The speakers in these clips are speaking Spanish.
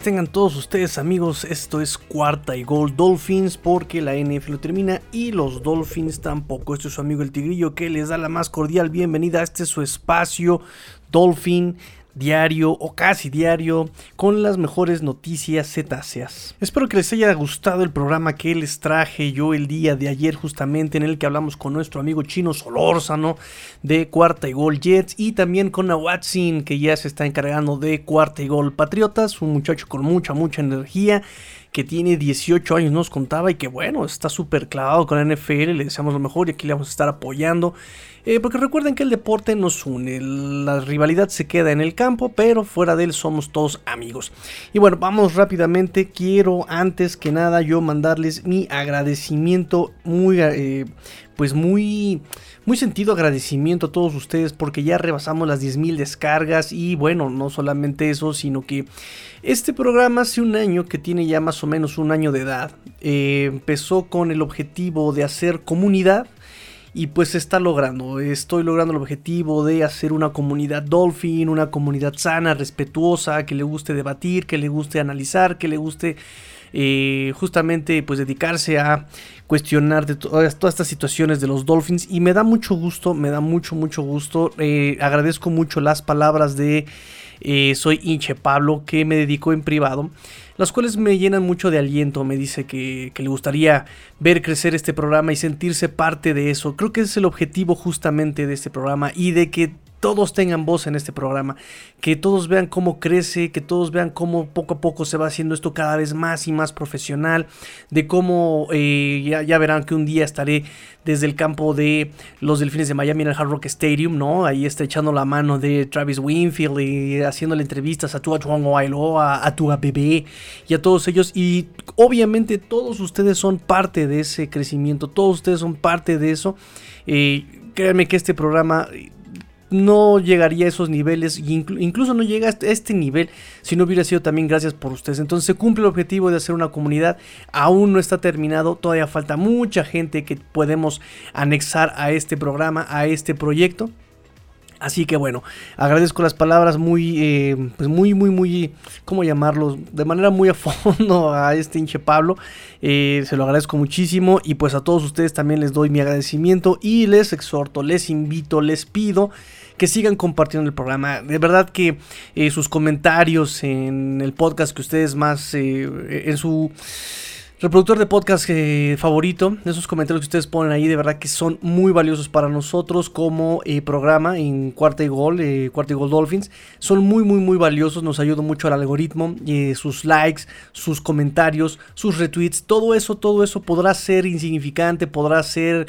tengan todos ustedes amigos, esto es cuarta y gol Dolphins porque la NFL lo termina y los Dolphins tampoco. Este es su amigo el Tigrillo que les da la más cordial bienvenida a este su espacio Dolphin diario o casi diario con las mejores noticias cetáceas. Espero que les haya gustado el programa que les traje yo el día de ayer justamente en el que hablamos con nuestro amigo chino Solórzano de Cuarta y Gol Jets y también con Awatsin que ya se está encargando de Cuarta y Gol Patriotas, un muchacho con mucha mucha energía que tiene 18 años, nos contaba, y que bueno, está súper clavado con la NFL, le deseamos lo mejor y aquí le vamos a estar apoyando. Eh, porque recuerden que el deporte nos une, la rivalidad se queda en el campo, pero fuera de él somos todos amigos. Y bueno, vamos rápidamente, quiero antes que nada yo mandarles mi agradecimiento muy, eh, pues muy muy sentido agradecimiento a todos ustedes porque ya rebasamos las 10.000 descargas y bueno, no solamente eso, sino que este programa hace un año que tiene ya más o menos un año de edad. Eh, empezó con el objetivo de hacer comunidad y pues se está logrando. Estoy logrando el objetivo de hacer una comunidad Dolphin, una comunidad sana, respetuosa, que le guste debatir, que le guste analizar, que le guste eh, justamente pues dedicarse a cuestionar de todas, estas situaciones de los Dolphins y me da mucho gusto, me da mucho mucho gusto, eh, agradezco mucho las palabras de eh, soy hinche Pablo que me dedicó en privado, las cuales me llenan mucho de aliento, me dice que, que le gustaría ver crecer este programa y sentirse parte de eso, creo que es el objetivo justamente de este programa y de que todos tengan voz en este programa, que todos vean cómo crece, que todos vean cómo poco a poco se va haciendo esto cada vez más y más profesional, de cómo eh, ya, verán que un día estaré desde el campo de los Delfines de Miami en el Hard Rock Stadium, ¿no? Ahí está echando la mano de Travis Winfield y haciéndole entrevistas a Tua Chuangoailoa, a, a Tua Bebé y a todos ellos. Y obviamente todos ustedes son parte de ese crecimiento, todos ustedes son parte de eso. Eh, créanme que este programa no llegaría a esos niveles, incluso no llega a este, este nivel si no hubiera sido también gracias por ustedes. Entonces se cumple el objetivo de hacer una comunidad, aún no está terminado, todavía falta mucha gente que podemos anexar a este programa, a este proyecto. Así que bueno, agradezco las palabras muy, eh, pues muy, muy, muy, ¿cómo llamarlos? De manera muy a fondo a este hinche Pablo. Eh, se lo agradezco muchísimo y pues a todos ustedes también les doy mi agradecimiento y les exhorto, les invito, les pido que sigan compartiendo el programa. De verdad que eh, sus comentarios en el podcast que ustedes más, en su reproductor de podcast eh, favorito. Esos comentarios que ustedes ponen ahí, de verdad que son muy valiosos para nosotros como eh, programa en Cuarta y Gol, eh, Cuarta y Gol Dolphins. Son muy, muy, muy valiosos. Nos ayudan mucho al algoritmo. sus likes, sus comentarios, sus retweets, todo eso, todo eso podrá ser insignificante, podrá ser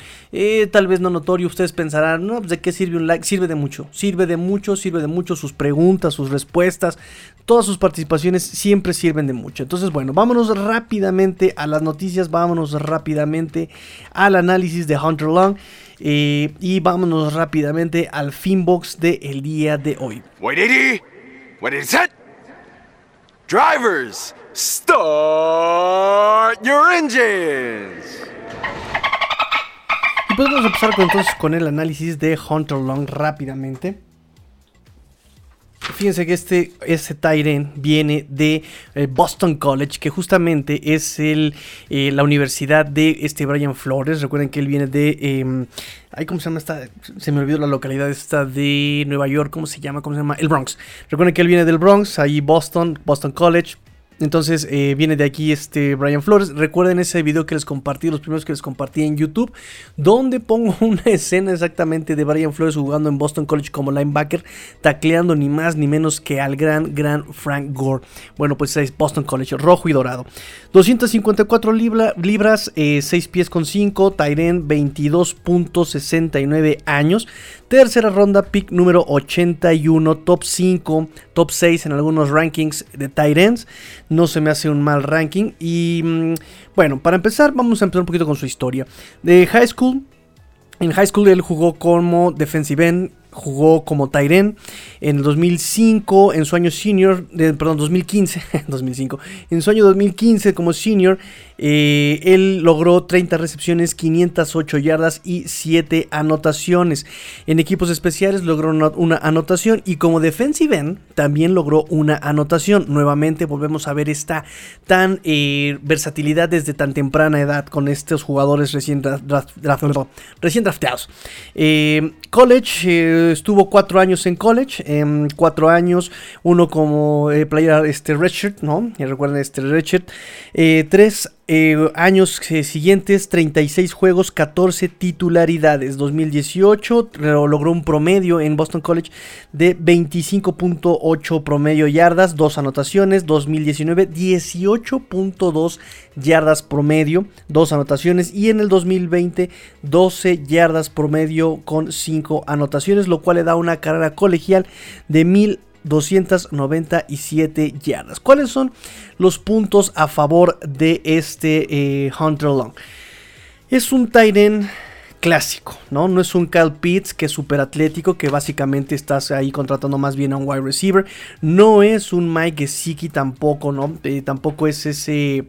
tal vez no notorio. Ustedes pensarán, pues, ¿de qué sirve un like? Sirve de mucho, sirve de mucho, sirve de mucho. Sus preguntas, sus respuestas, todas sus participaciones siempre sirven de mucho. Entonces, bueno, vámonos rápidamente a las noticias, vámonos rápidamente al análisis de Hunter Long eh, y vámonos rápidamente al Finbox del el día de hoy. What What is it? Drivers, start your engines. Y pues vamos a empezar entonces con el análisis de Hunter Long rápidamente. Fíjense que este, ese Tyren viene de eh, Boston College, que justamente es el, eh, la universidad de este Brian Flores. Recuerden que él viene de. Eh, ¿Cómo se llama esta? Se me olvidó la localidad esta de Nueva York. ¿Cómo se llama? ¿Cómo se llama? El Bronx. Recuerden que él viene del Bronx, ahí Boston, Boston College. Entonces eh, viene de aquí este Brian Flores. Recuerden ese video que les compartí, los primeros que les compartí en YouTube, donde pongo una escena exactamente de Brian Flores jugando en Boston College como linebacker, tacleando ni más ni menos que al gran, gran Frank Gore. Bueno, pues es Boston College, rojo y dorado. 254 libras, 6 eh, pies con 5, Tyren 22.69 años. Tercera ronda, pick número 81, top 5, top 6 en algunos rankings de Tyrens. No se me hace un mal ranking. Y mm, bueno, para empezar, vamos a empezar un poquito con su historia. De high school, en high school él jugó como defensive end, jugó como Tyren en el 2005, en su año senior, perdón, 2015, 2005, en su año 2015 como senior, Eh, él logró 30 recepciones, 508 yardas y 7 anotaciones. En equipos especiales logró una, anotación y como defensive end también logró una anotación. Nuevamente volvemos a ver esta tan eh, versatilidad desde tan temprana edad con estos jugadores recién, recién drafteados. Eh, college, estuvo 4 años en college, 4 años, uno como player este, redshirt, ¿no? recuerden este redshirt, 3 eh, años eh, siguientes, 36 juegos, 14 titularidades. 2018 logró un promedio en Boston College de 25.8 promedio yardas, 2 anotaciones. 2019, 18.2 yardas promedio, 2 anotaciones. Y en el 2020, 12 yardas promedio con 5 anotaciones, lo cual le da una carrera colegial de 1000 297 yardas. ¿Cuáles son los puntos a favor de este eh, Hunter Long? Es un Titan clásico, ¿no? No es un Cal Pitts que es súper atlético, que básicamente estás ahí contratando más bien a un wide receiver. No es un Mike Gesicki tampoco, ¿no? Eh, tampoco es ese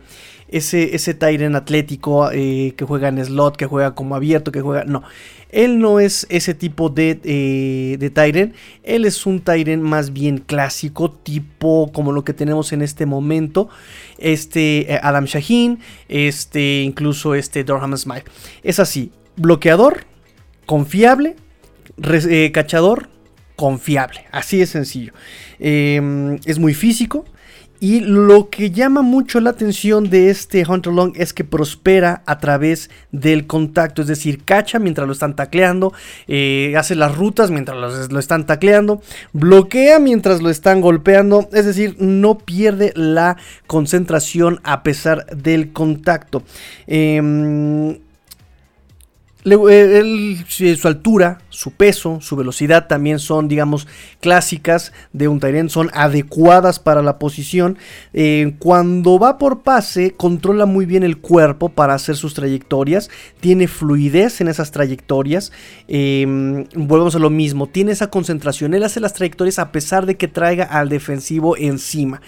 ese, ese Tyren atlético eh, que juega en slot, que juega como abierto, que juega. No, él no es ese tipo de, eh, de Tyren. Él es un Tyren más bien clásico, tipo como lo que tenemos en este momento. Este eh, Adam Shaheen, este incluso este Durham Smile. Es así: bloqueador, confiable, cachador, confiable. Así de sencillo. Em, es muy físico. Y lo que llama mucho la atención de este Hunter Long es que prospera a través del contacto, es decir, cacha mientras lo están tacleando, eh, hace las rutas mientras lo, están tacleando, bloquea mientras lo están golpeando, es decir, no pierde la concentración a pesar del contacto. Em, eh, su altura, su peso, su velocidad también son, digamos, clásicas de un Tyrant, son adecuadas para la posición. Eh, cuando va por pase, controla muy bien el cuerpo para hacer sus trayectorias, tiene fluidez en esas trayectorias. Em, volvemos a lo mismo, tiene esa concentración. Él hace las trayectorias a pesar de que traiga al defensivo encima.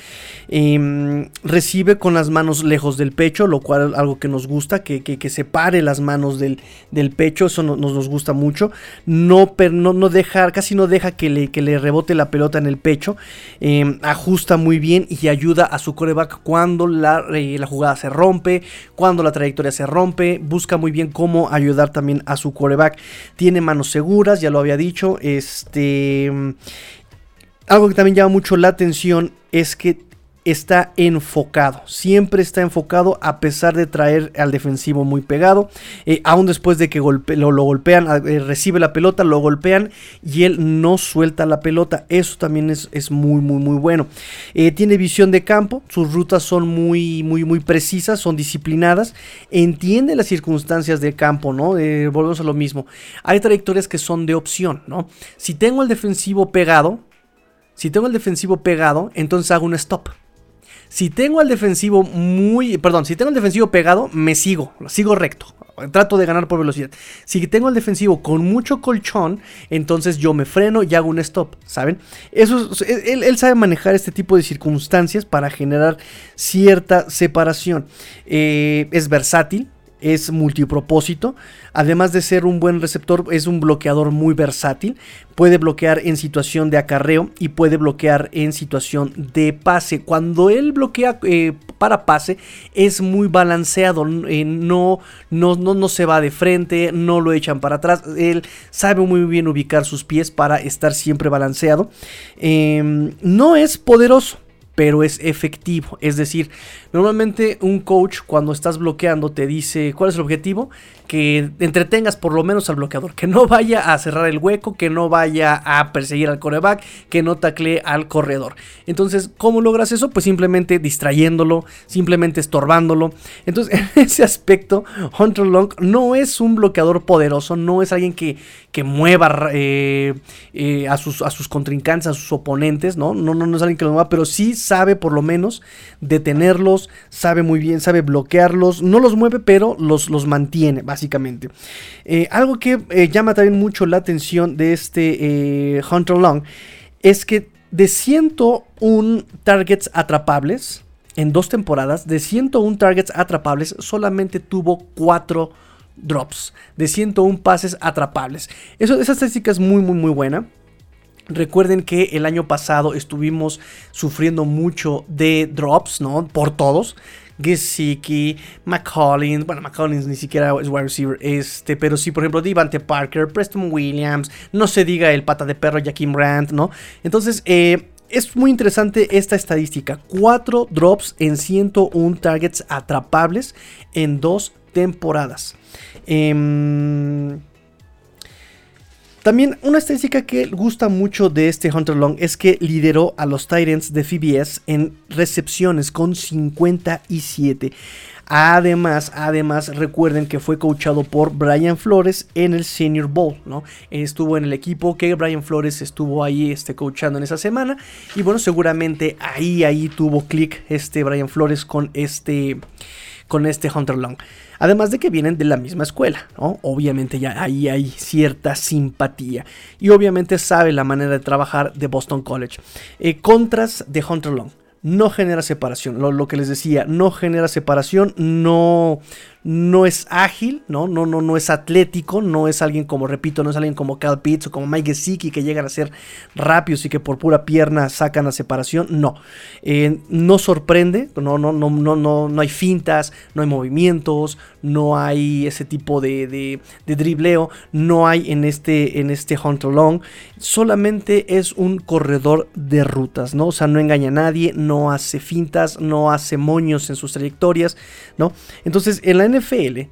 Em, recibe con las manos lejos del pecho, lo cual es algo que nos gusta, que, que, separe las manos del, del pecho, eso nos, nos gusta mucho. No, no, no deja, casi no deja que le, que le rebote la pelota en el pecho. Em, ajusta muy bien y ayuda a su coreback cuando la, eh, la, jugada se rompe, cuando la trayectoria se rompe. Busca muy bien cómo ayudar también a su coreback. Tiene manos seguras, ya lo había dicho. Este. Algo que también llama mucho la atención es que está enfocado, siempre está enfocado a pesar de traer al defensivo muy pegado, eh, aún después de que lo, golpean, eh, recibe la pelota, lo golpean y él no suelta la pelota, eso también es, es muy muy muy bueno. Eh, tiene visión de campo, sus rutas son muy muy muy precisas, son disciplinadas, entiende las circunstancias de campo, ¿no? volvemos a lo mismo, hay trayectorias que son de opción, ¿no? Si tengo el defensivo pegado, si tengo el defensivo pegado, entonces hago un stop. Si tengo al defensivo muy, perdón, si tengo el defensivo pegado, me sigo, sigo recto. Trato de ganar por velocidad. Si tengo el defensivo con mucho colchón, entonces yo me freno y hago un stop, ¿saben? Eso él, sabe manejar este tipo de circunstancias para generar cierta separación. Eh, es versátil, es multipropósito. Además de ser un buen receptor, es un bloqueador muy versátil. Puede bloquear en situación de acarreo y puede bloquear en situación de pase. Cuando él bloquea eh, para pase, es muy balanceado. Eh, no, no, no, se va de frente, no lo echan para atrás. Él sabe muy bien ubicar sus pies para estar siempre balanceado. Em, no es poderoso pero es efectivo. Es decir, normalmente un coach cuando estás bloqueando te dice cuál es el objetivo, que entretengas por lo menos al bloqueador, que no vaya a cerrar el hueco, que no vaya a perseguir al coreback, que no taclee al corredor. Entonces, ¿cómo logras eso? Pues simplemente distrayéndolo, simplemente estorbándolo. Entonces, en ese aspecto, Hunter Long no es un bloqueador poderoso, no es alguien que, que mueva eh, eh, a, sus, a sus contrincantes, a sus oponentes, ¿no? No, no, no es alguien que lo mueva, pero sí sabe por lo menos detenerlos, sabe muy bien, sabe bloquearlos, no los mueve, pero los, los mantiene, básicamente. Eh, algo que eh, llama también mucho la atención de este eh, Hunter Long es que de 101 targets atrapables, en dos temporadas, de 101 targets atrapables, solamente tuvo 4 drops, de 101 pases atrapables. Eso, esa estadística es muy, muy, muy buena. Recuerden que el año pasado estuvimos sufriendo mucho de drops, ¿no? Por todos. Gesicki, McCollins, bueno, McCollins ni siquiera es wide receiver, este, pero sí, por ejemplo, Devante Parker, Preston Williams, no se diga el pata de perro Jaquim Brandt, ¿no? Entonces, eh, es muy interesante esta estadística. 4 drops en 101 targets atrapables en dos temporadas. Eh, también una estadística que gusta mucho de este Hunter Long es que lideró a los Titans de FBS en recepciones con 57. Además, además, recuerden que fue coachado por Brian Flores en el Senior Bowl, ¿no? Estuvo en el equipo que Brian Flores estuvo ahí este, coachando en esa semana. Y bueno, seguramente ahí, ahí tuvo clic este Brian Flores con este, con este Hunter Long. Además de que vienen de la misma escuela. Obviamente ya ahí hay cierta simpatía. Y obviamente sabe la manera de trabajar de Boston College. Eh, contras de Hunter Long. No genera separación. Lo, lo, que les decía, no genera separación, no, no es ágil, ¿no? No, no, no es atlético, no es alguien como, repito, no es alguien como Cal Pitts o como Mike Gesicki que llegan a ser rápidos y que por pura pierna sacan la separación, no. Eh, no sorprende, no, no, no, no, no, no hay fintas, no hay movimientos, no hay ese tipo de, de, dribleo, no hay en este, en este Hunter Long, solamente es un corredor de rutas, ¿no? O sea, no engaña a nadie, no hace fintas, no hace moños en sus trayectorias, ¿no? Entonces, en la NFL,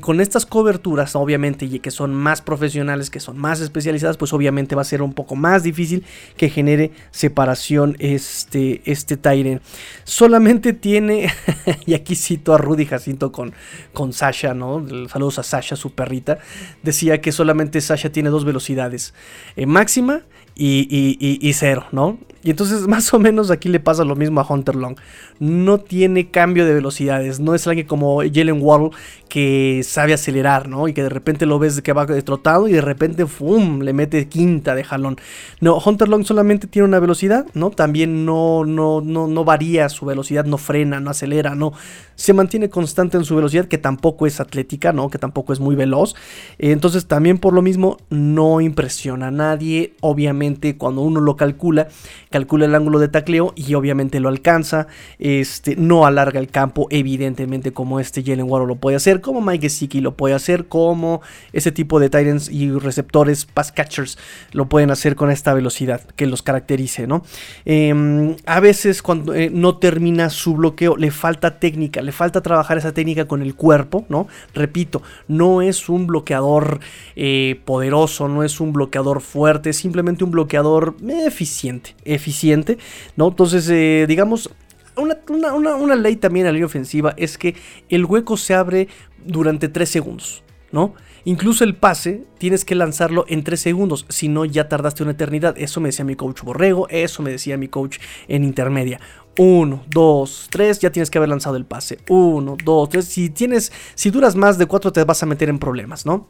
con estas coberturas, obviamente, y que son más profesionales, que son más especializadas, pues obviamente va a ser un poco más difícil que genere separación este, este Tyren. Solamente tiene, y aquí cito a Rudy Jacinto con, con Sasha, ¿no? Saludos a Sasha, su perrita. Decía que solamente Sasha tiene dos velocidades, eh, máxima y, y, y, cero, ¿no? Y entonces más o menos aquí le pasa lo mismo a Hunter Long. No tiene cambio de velocidades, no es alguien como Jalen Waddle que sabe acelerar, ¿no? Y que de repente lo ves que va trotado y de repente ¡fum! le mete quinta de jalón. No, Hunter Long solamente tiene una velocidad, ¿no? También no, no, no, no varía su velocidad, no frena, no acelera, no. Se mantiene constante en su velocidad, que tampoco es atlética, ¿no? Que tampoco es muy veloz. Entonces también por lo mismo no impresiona a nadie, obviamente cuando uno lo calcula, calcula el ángulo de tacleo y obviamente lo alcanza. Este, no alarga el campo, evidentemente, como este Jalen Waddle lo puede hacer, como Mike Gesicki lo puede hacer, como ese tipo de Titans y receptores, pass catchers, lo pueden hacer con esta velocidad que los caracterice, ¿no? Eh, a veces cuando eh, no termina su bloqueo, le falta técnica, le falta trabajar esa técnica con el cuerpo, ¿no? Repito, no es un bloqueador eh, poderoso, no es un bloqueador fuerte, simplemente un bloqueador eficiente, eficiente, ¿no? Entonces, eh, digamos, una, una, una, ley también a la línea ofensiva es que el hueco se abre durante 3 segundos, ¿no? Incluso el pase tienes que lanzarlo en 3 segundos, si no ya tardaste una eternidad. Eso me decía mi coach Borrego, eso me decía mi coach en intermedia. 1, 2, 3, ya tienes que haber lanzado el pase. 1, 2, 3. Si tienes, si duras más de 4 te vas a meter en problemas, ¿no?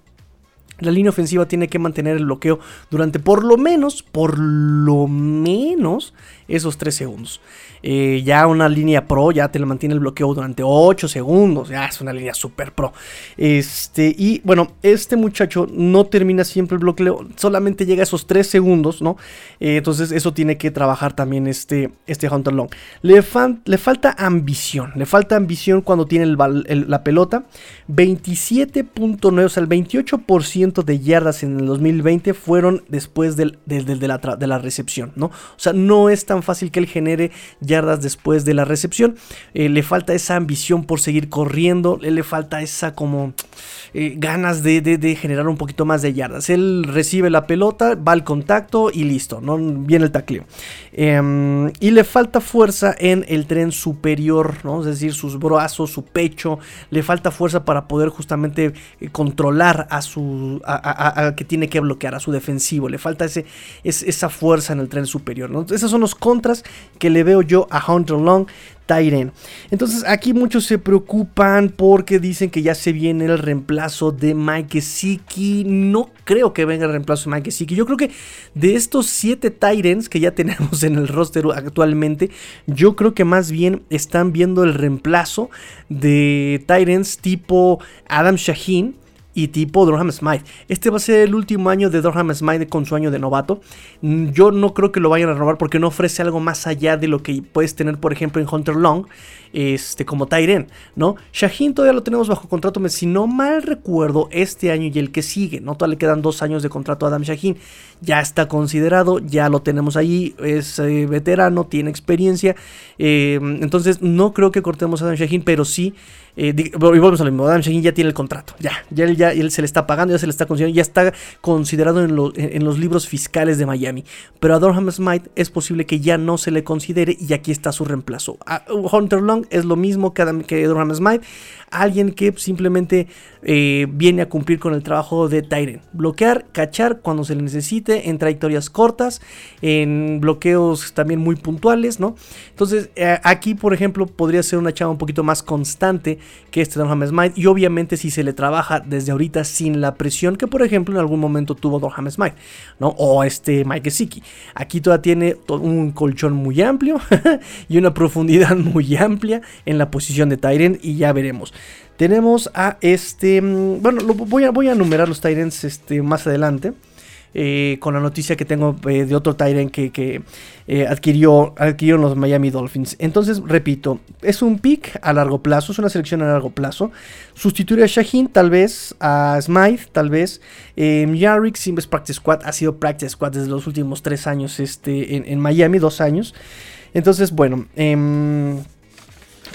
La línea ofensiva tiene que mantener el bloqueo durante por lo menos, por lo menos esos 3 segundos. Eh, ya una línea pro ya te mantiene el bloqueo durante 8 segundos. Ya es una línea super pro. Este, y bueno, este muchacho no termina siempre el bloqueo, solamente llega a esos 3 segundos, ¿no? Eh, entonces eso tiene que trabajar también este, este Hunter Long. Le, le falta ambición, le falta ambición cuando tiene la pelota. 27.9, o sea, el 28% de yardas en el 2020 fueron después del, de, la, de la recepción, ¿no? O sea, no es tan fácil que él genere yardas después de la recepción. Eh, le falta esa ambición por seguir corriendo, le falta esa como eh, ganas de, generar un poquito más de yardas. Él recibe la pelota, va al contacto y listo. Viene el tacleo. Em, y le falta fuerza en el tren superior, ¿no? Es decir, sus brazos, su pecho, le falta fuerza para poder justamente eh, controlar a su, que tiene que bloquear, a su defensivo. Le falta ese, esa fuerza en el tren superior, ¿no? Esos son los contras que le veo yo a Hunter Long Tyren. Entonces aquí muchos se preocupan porque dicen que ya se viene el reemplazo de Mike Siki. No creo que venga el reemplazo de Mike Siki. Yo creo que de estos 7 Tyrens que ya tenemos en el roster actualmente, yo creo que más bien están viendo el reemplazo de Tyrens tipo Adam Shaheen y tipo Durham Smite. Este va a ser el último año de Durham Smite con su año de novato. Mm, yo no creo que lo vayan a robar porque no ofrece algo más allá de lo que puedes tener, por ejemplo, en Hunter Long, este, como Tyren, ¿no? Shaheen todavía lo tenemos bajo contrato, si no mal recuerdo, este año y el que sigue, ¿no? Todavía le quedan dos años de contrato a Adam Shaheen. Ya está considerado, ya lo tenemos ahí, es eh, veterano, tiene experiencia. Eh, entonces, no creo que cortemos a Adam Shaheen, pero sí eh, y volvemos a lo mismo, Adam Shaheen ya tiene el contrato, ya, ya ya se le está pagando, ya se le está considerando, ya está considerado en, los libros fiscales de Miami. Pero a Durham Smite es posible que ya no se le considere y aquí está su reemplazo. Hunter Long es lo mismo que, Adam, que Durham alguien que simplemente eh, viene a cumplir con el trabajo de Tyren. Bloquear, cachar cuando se le necesite, en trayectorias cortas, en bloqueos también muy puntuales, ¿no? Entonces, eh, aquí, por ejemplo, podría ser una chava un poquito más constante que este Dorham Smite. Y obviamente, si se le trabaja desde ahorita sin la presión que, por ejemplo, en algún momento tuvo Dorham Smite, ¿no? O este Mike Siki. Aquí todavía tiene un colchón muy amplio y una profundidad muy amplia en la posición de Tyren. Y ya veremos. Tenemos a este. Mm, bueno, voy, a, voy a enumerar los Tyrants este, más adelante. Eh, con la noticia que tengo eh, de otro Tyrant que, eh, adquirió, los Miami Dolphins. Entonces, repito, es un pick a largo plazo, es una selección a largo plazo. Sustituir a Shaheen, tal vez, a Smythe, tal vez. Yarrick, Simbes Practice Squad, ha sido Practice Squad desde los últimos tres años este, en, en Miami, dos años. Entonces, bueno, eh,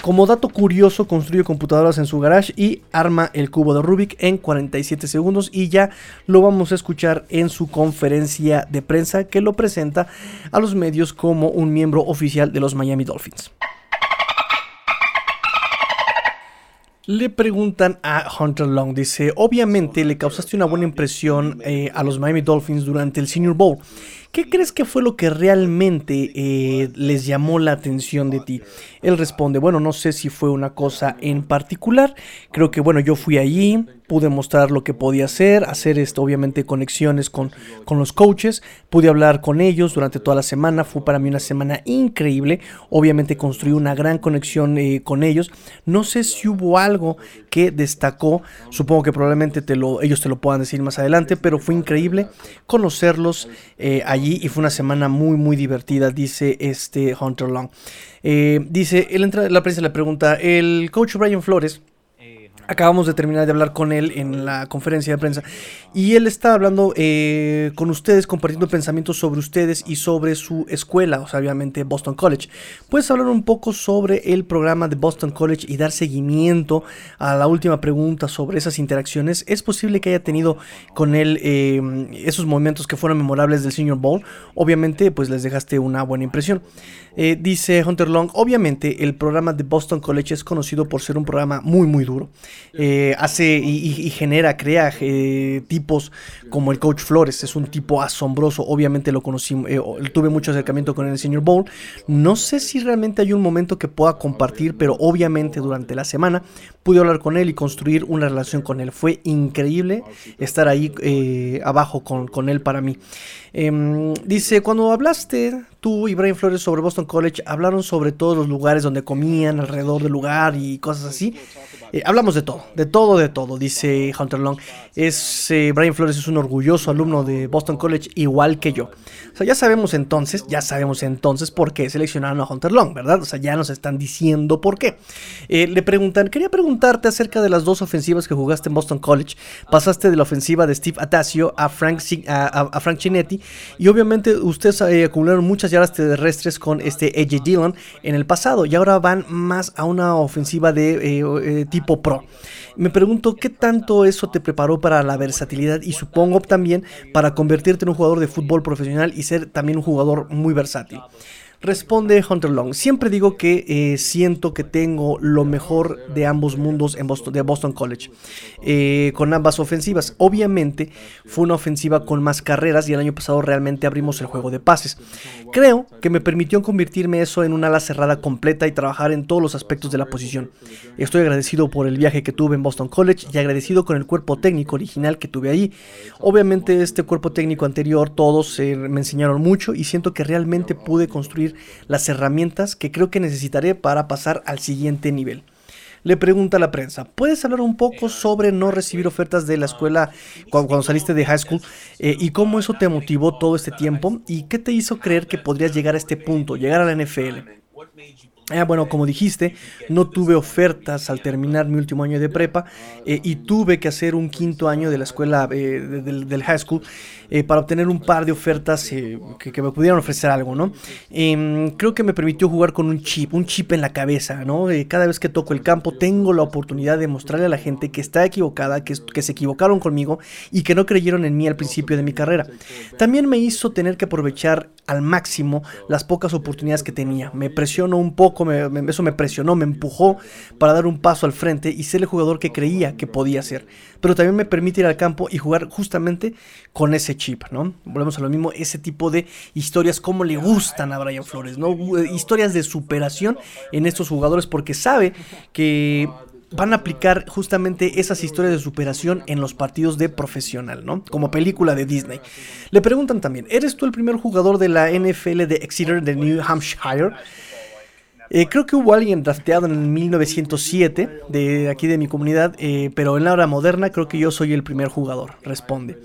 como dato curioso, construye computadoras en su garage y arma el cubo de Rubik en 47 segundos y ya lo vamos a escuchar en su conferencia de prensa que lo presenta a los medios como un miembro oficial de los Miami Dolphins. Le preguntan a Hunter Long, dice, obviamente le causaste una buena impresión eh, a los Miami Dolphins durante el Senior Bowl. ¿Qué crees que fue lo que realmente eh, les llamó la atención de ti? Él responde, bueno, no sé si fue una cosa en particular, creo que bueno, yo fui allí, pude mostrar lo que podía hacer, hacer esto, obviamente conexiones con, con los coaches, pude hablar con ellos durante toda la semana, fue para mí una semana increíble, obviamente construí una gran conexión eh, con ellos, no sé si hubo algo que destacó, supongo que probablemente te lo, ellos te lo puedan decir más adelante, pero fue increíble conocerlos eh, allí y fue una semana muy muy divertida, dice este Hunter Long. Eh, dice, él entra, la prensa le pregunta, el coach Brian Flores, acabamos de terminar de hablar con él en la conferencia de prensa y él está hablando eh, con ustedes, compartiendo pensamientos sobre ustedes y sobre su escuela, o sea, obviamente Boston College. ¿Puedes hablar un poco sobre el programa de Boston College y dar seguimiento a la última pregunta sobre esas interacciones? ¿Es posible que haya tenido con él eh, esos momentos que fueron memorables del Senior Bowl? Obviamente, pues les dejaste una buena impresión. Eh, dice Hunter Long, obviamente el programa de Boston College es conocido por ser un programa muy muy duro. Eh, hace y, genera, crea eh, tipos como el coach Flores, es un tipo asombroso, obviamente lo conocí, tuve mucho acercamiento con el señor Bowl. No sé si realmente hay un momento que pueda compartir, pero obviamente durante la semana pude hablar con él y construir una relación con él. Fue increíble estar ahí abajo con, con él para mí. Em, dice, cuando hablaste tú y Brian Flores sobre Boston College, hablaron sobre todos los lugares donde comían, alrededor del lugar y cosas así. Eh, hablamos de todo, de todo, de todo, dice Hunter Long. Es, eh, Brian Flores es un orgulloso alumno de Boston College, igual que yo. O sea, ya sabemos entonces, ya sabemos entonces por qué seleccionaron a Hunter Long, ¿verdad? O sea, ya nos están diciendo por qué. Eh, le preguntan, quería preguntarte acerca de las dos ofensivas que jugaste en Boston College. Pasaste de la ofensiva de Steve Atasio a Frank, a, Frank Chinetti y obviamente ustedes acumularon muchas yardas terrestres con este AJ Dillon en el pasado y ahora van más a una ofensiva de tipo pro. Me pregunto qué tanto eso te preparó para la versatilidad y supongo también para convertirte en un jugador de fútbol profesional y ser también un jugador muy versátil. Responde Hunter Long. Siempre digo que eh, siento que tengo lo mejor de ambos mundos en Boston, de Boston College. Eh, con ambas ofensivas. Obviamente fue una ofensiva con más carreras y el año pasado realmente abrimos el juego de pases. Creo que me permitió convertirme eso en una ala cerrada completa y trabajar en todos los aspectos de la posición. Estoy agradecido por el viaje que tuve en Boston College y agradecido con el cuerpo técnico original que tuve ahí. Obviamente este cuerpo técnico anterior todos eh, me enseñaron mucho y siento que realmente pude construir las herramientas que creo que necesitaré para pasar al siguiente nivel. Le pregunta a la prensa, ¿puedes hablar un poco sobre no recibir ofertas de la escuela cuando, saliste de high school eh, y cómo eso te motivó todo este tiempo y qué te hizo creer que podrías llegar a este punto, llegar a la NFL? Ah, bueno, como dijiste, no tuve ofertas al terminar mi último año de prepa eh, y tuve que hacer un quinto año de la escuela eh, del, high school eh, para obtener un par de ofertas que, me pudieran ofrecer algo, ¿no? Em, creo que me permitió jugar con un chip, un chip en la cabeza, ¿no? cada vez que toco el campo tengo la oportunidad de mostrarle a la gente que está equivocada, que se equivocaron conmigo y que no creyeron en mí al principio de mi carrera. También me hizo tener que aprovechar al máximo las pocas oportunidades que tenía. Me presionó un poco eso me presionó, me empujó para dar un paso al frente y ser el jugador que creía que podía ser. Pero también me permite ir al campo y jugar justamente con ese chip, Volvemos a lo mismo, ese tipo de historias como le gustan a Brian Flores, ¿no? Historias de superación en estos jugadores porque sabe que van a aplicar justamente esas historias de superación en los partidos de profesional, ¿no? Como película de Disney. Le preguntan también, ¿eres tú el primer jugador de la NFL de Exeter de New Hampshire? Eh, creo que hubo alguien drafteado en 1907 de aquí de mi comunidad, eh, pero en la hora moderna creo que yo soy el primer jugador, responde.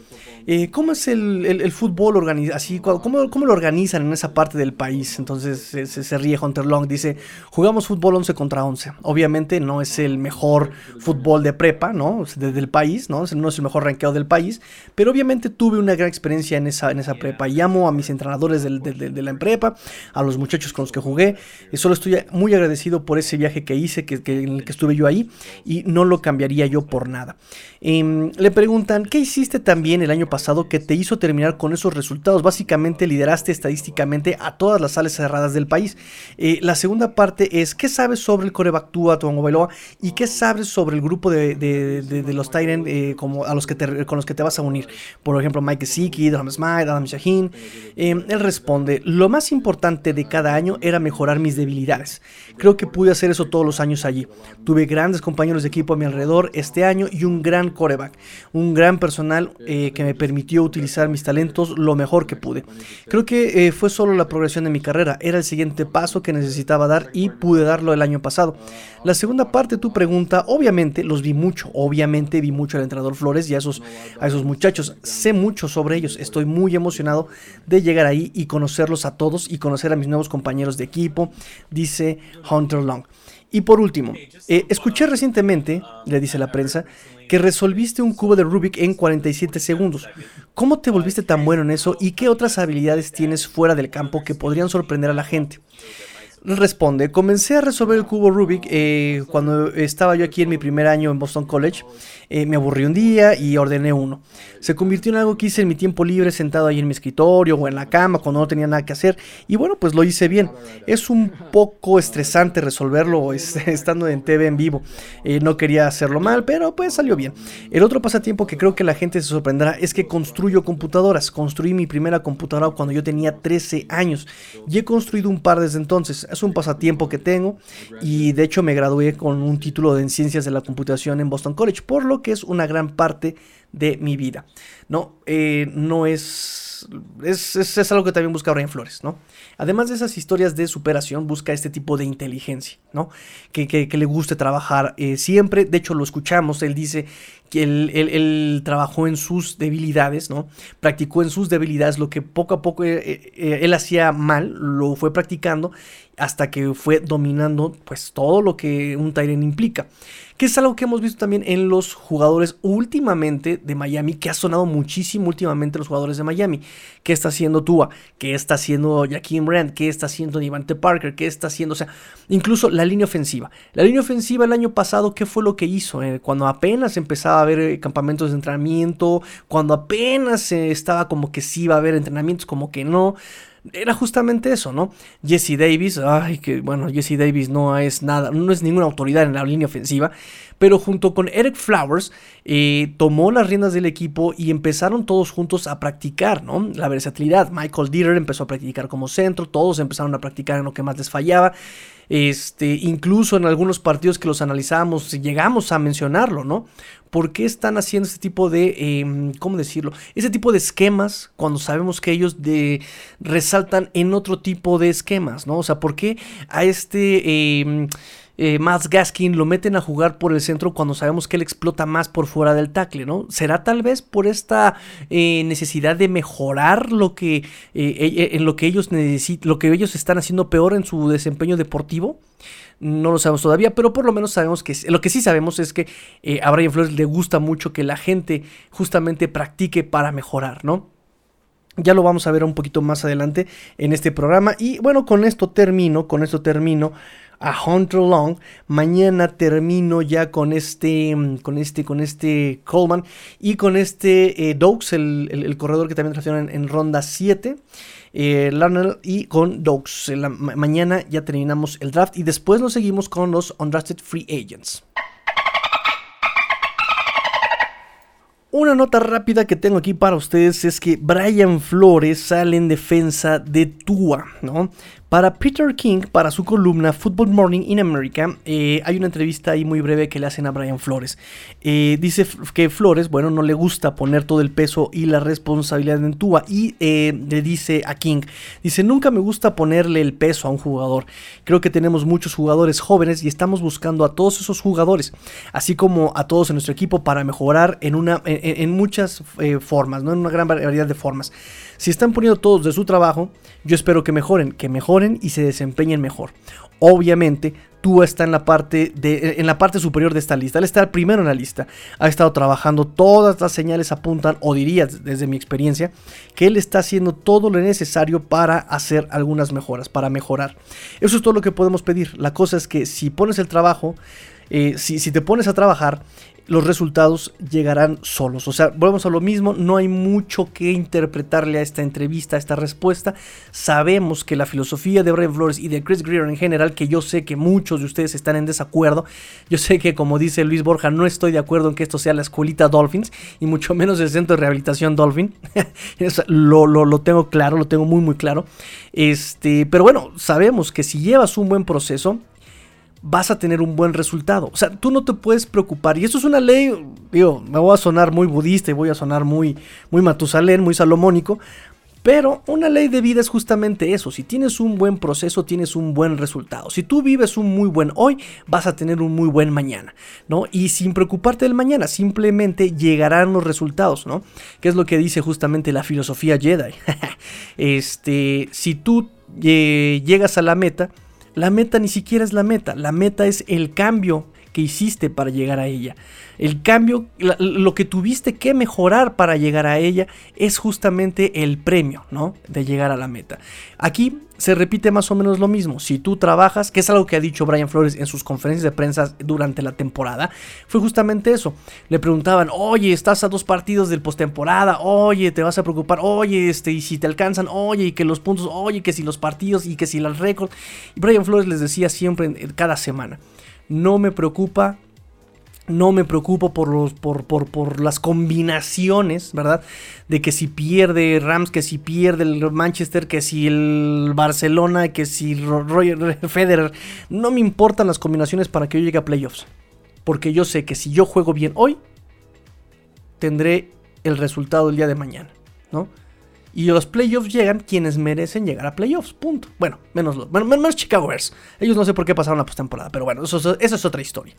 Eh, ¿Cómo es el, fútbol así? ¿cómo, ¿Cómo, lo organizan en esa parte del país? Entonces se, ríe Hunter Long, dice, jugamos fútbol 11 contra 11. Obviamente no es el mejor fútbol de prepa, ¿no? Del país, ¿no? No es el mejor ranqueado del país, pero obviamente tuve una gran experiencia en esa, en esa prepa. Y amo a mis entrenadores de la prepa, a los muchachos con los que jugué. Y solo estoy muy agradecido por ese viaje que hice, que, en el que estuve yo ahí, y no lo cambiaría yo por nada. Em, le preguntan, ¿qué hiciste también el año pasado? Que te hizo terminar con esos resultados. Básicamente lideraste estadísticamente a todas las sales cerradas del país. Eh, la segunda parte es, ¿qué sabes sobre el coreback Tua Bailoa y qué sabes sobre el grupo de, los Tyrant eh, como los que con los que te vas a unir? Por ejemplo, Mike Siki, Adam Smite, Adam Shaheen. Eh, él responde, lo más importante de cada año era mejorar mis debilidades. Creo que pude hacer eso todos los años allí. Tuve grandes compañeros de equipo a mi alrededor este año y un gran coreback, un gran personal que me permitió permitió utilizar mis talentos lo mejor que pude. Creo que eh, fue solo la progresión de mi carrera, era el siguiente paso que necesitaba dar y pude darlo el año pasado. La segunda parte de tu pregunta, obviamente los vi mucho, obviamente vi mucho al entrenador Flores y a esos, a esos muchachos, sé mucho sobre ellos, estoy muy emocionado de llegar ahí y conocerlos a todos y conocer a mis nuevos compañeros de equipo, dice Hunter Long. Y por último, eh, escuché recientemente, le dice la prensa, que resolviste un cubo de Rubik en 47 segundos. ¿Cómo te volviste tan bueno en eso y qué otras habilidades tienes fuera del campo que podrían sorprender a la gente? Responde, comencé a resolver el cubo Rubik eh, cuando estaba yo aquí en mi primer año en Boston College. Eh, me aburrí un día y ordené uno. Se convirtió en algo que hice en mi tiempo libre sentado ahí en mi escritorio o en la cama cuando no tenía nada que hacer. Y bueno, pues lo hice bien. Es un poco estresante resolverlo estando en TV en vivo. Eh, no quería hacerlo mal, pero pues salió bien. El otro pasatiempo que creo que la gente se sorprenderá es que construyo computadoras. Construí mi primera computadora cuando yo tenía 13 años y he construido un par desde entonces es un pasatiempo que tengo y de hecho me gradué con un título en ciencias de la computación en Boston College, por lo que es una gran parte de mi vida. No, eh, no es es, algo que también busca Brian Flores, ¿no? Además de esas historias de superación, busca este tipo de inteligencia, ¿no? Que, le guste trabajar eh, siempre. De hecho, lo escuchamos, él dice que él, trabajó en sus debilidades, ¿no? Practicó en sus debilidades lo que poco a poco eh, él hacía mal, lo fue practicando hasta que fue dominando pues todo lo que un Tyrant implica. Que es algo que hemos visto también en los jugadores últimamente de Miami, que ha sonado muchísimo últimamente los jugadores de Miami. ¿Qué está haciendo Tua? ¿Qué está haciendo Jaquim Brand? ¿Qué está haciendo Devante Parker? ¿Qué está haciendo? O sea, incluso la línea ofensiva. La línea ofensiva el año pasado, ¿qué fue lo que hizo? Eh, cuando apenas empezaba a haber eh, campamentos de entrenamiento, cuando apenas estaba como que sí iba a haber entrenamientos, como que no era justamente eso, ¿no? Jesse Davis, ay, que bueno, Jesse Davis no es nada, no es ninguna autoridad en la línea ofensiva, pero junto con Eric Flowers eh, tomó las riendas del equipo y empezaron todos juntos a practicar, ¿no? La versatilidad. Michael Dieter empezó a practicar como centro, todos empezaron a practicar en lo que más les fallaba. Este, incluso en algunos partidos que los analizamos, llegamos a mencionarlo, ¿no? ¿Por qué están haciendo este tipo de, em, ¿cómo decirlo? Ese tipo de esquemas cuando sabemos que ellos resaltan en otro tipo de esquemas, ¿no? O sea, ¿por qué a este... Em, eh, Gaskin lo meten a jugar por el centro cuando sabemos que él explota más por fuera del tackle, ¿no? ¿Será tal vez por esta eh, necesidad de mejorar lo que, eh, eh, en lo que ellos lo que ellos están haciendo peor en su desempeño deportivo? No lo sabemos todavía, pero por lo menos sabemos que lo que sí sabemos es que a Brian Flores le gusta mucho que la gente justamente practique para mejorar, ¿no? Ya lo vamos a ver un poquito más adelante en este programa. Y bueno, con esto termino, con esto termino a Hunter Long. Mañana termino ya con este, con este, con este Coleman y con este eh, el, corredor que también trajeron en, ronda 7. Eh, y con Dogs. mañana ya terminamos el draft y después nos seguimos con los undrafted free agents. Una nota rápida que tengo aquí para ustedes es que Brian Flores sale en defensa de Tua, ¿no? Para Peter King, para su columna Football Morning in America, eh, hay una entrevista ahí muy breve que le hacen a Brian Flores. Eh, dice que Flores, bueno, no le gusta poner todo el peso y la responsabilidad en Tua y eh, le dice a King, dice, nunca me gusta ponerle el peso a un jugador. Creo que tenemos muchos jugadores jóvenes y estamos buscando a todos esos jugadores, así como a todos en nuestro equipo para mejorar en, una, en muchas formas, ¿no? en una gran variedad de formas. Si están poniendo todos de su trabajo, yo espero que mejoren, que mejoren y se desempeñen mejor. Obviamente, Tua está en la parte de, en la parte superior de esta lista. Él está el primero en la lista. Ha estado trabajando. Todas las señales apuntan, o diría desde mi experiencia, que él está haciendo todo lo necesario para hacer algunas mejoras, para mejorar. Eso es todo lo que podemos pedir. La cosa es que si pones el trabajo, eh, si, te pones a trabajar, los resultados llegarán solos. O sea, volvemos a lo mismo, no hay mucho que interpretarle a esta entrevista, a esta respuesta. Sabemos que la filosofía de Brian Flores y de Chris Greer en general, que yo sé que muchos de ustedes están en desacuerdo, yo sé que como dice Luis Borja, no estoy de acuerdo en que esto sea la escuelita Dolphins, y mucho menos el centro de rehabilitación Dolphin. lo, lo, tengo claro, lo tengo muy muy claro. Este, pero bueno, sabemos que si llevas un buen proceso, vas a tener un buen resultado. O sea, tú no te puedes preocupar. Y eso es una ley, digo, me voy a sonar muy budista y voy a sonar muy, muy matusalén, muy salomónico. Pero una ley de vida es justamente eso. Si tienes un buen proceso, tienes un buen resultado. Si tú vives un muy buen hoy, vas a tener un muy buen mañana, ¿no? Y sin preocuparte del mañana, simplemente llegarán los resultados, ¿no? Que es lo que dice justamente la filosofía Jedi. este, si tú eh, llegas a la meta, la meta ni siquiera es la meta, la meta es el cambio que hiciste para llegar a ella. El cambio, lo que tuviste que mejorar para llegar a ella es justamente el premio, ¿no? De llegar a la meta. Aquí se repite más o menos lo mismo. Si tú trabajas, que es algo que ha dicho Brian Flores en sus conferencias de prensa durante la temporada, fue justamente eso. Le preguntaban, oye, estás a dos partidos del postemporada, oye, te vas a preocupar, oye, este, y si te alcanzan, oye, y que los puntos, oye, que si los partidos y que si los récords. Brian Flores les decía siempre, cada semana no me preocupa no me preocupo por, los, por, por, las combinaciones, ¿verdad? De que si pierde Rams, que si pierde el Manchester, que si el Barcelona, que si Roger Federer. No me importan las combinaciones para que yo llegue a playoffs. Porque yo sé que si yo juego bien hoy, tendré el resultado el día de mañana, ¿no? Y los playoffs llegan quienes merecen llegar a playoffs. Punto. Bueno, menos, los, menos Chicago Bears. Ellos no sé por qué pasaron la postemporada, pero bueno, eso, es otra historia.